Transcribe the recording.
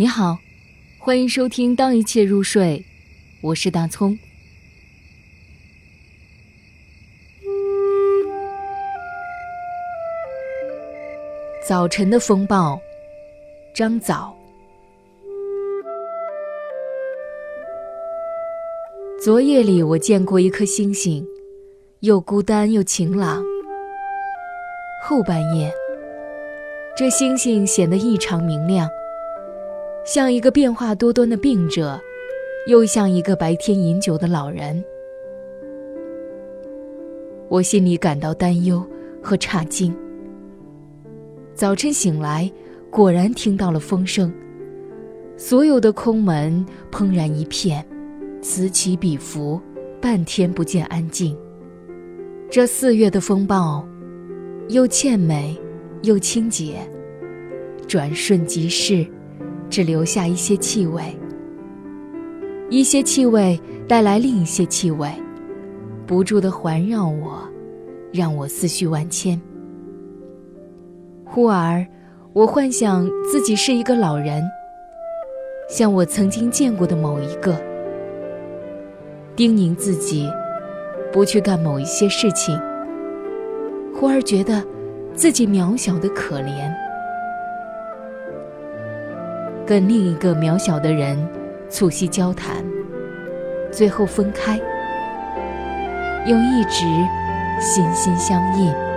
你好，欢迎收听《当一切入睡》，我是大葱。早晨的风暴，张早。昨夜里，我见过一颗星星，又孤单又晴朗。后半夜，这星星显得异常明亮。像一个变化多端的病者，又像一个白天饮酒的老人。我心里感到担忧和差劲。早晨醒来，果然听到了风声，所有的空门怦然一片，此起彼伏，半天不见安静。这四月的风暴，又倩美，又清洁，转瞬即逝。只留下一些气味，一些气味带来另一些气味，不住地环绕我，让我思绪万千。忽而，我幻想自己是一个老人，像我曾经见过的某一个，叮咛自己不去干某一些事情。忽而觉得自己渺小的可怜。跟另一个渺小的人促膝交谈，最后分开，又一直心心相印。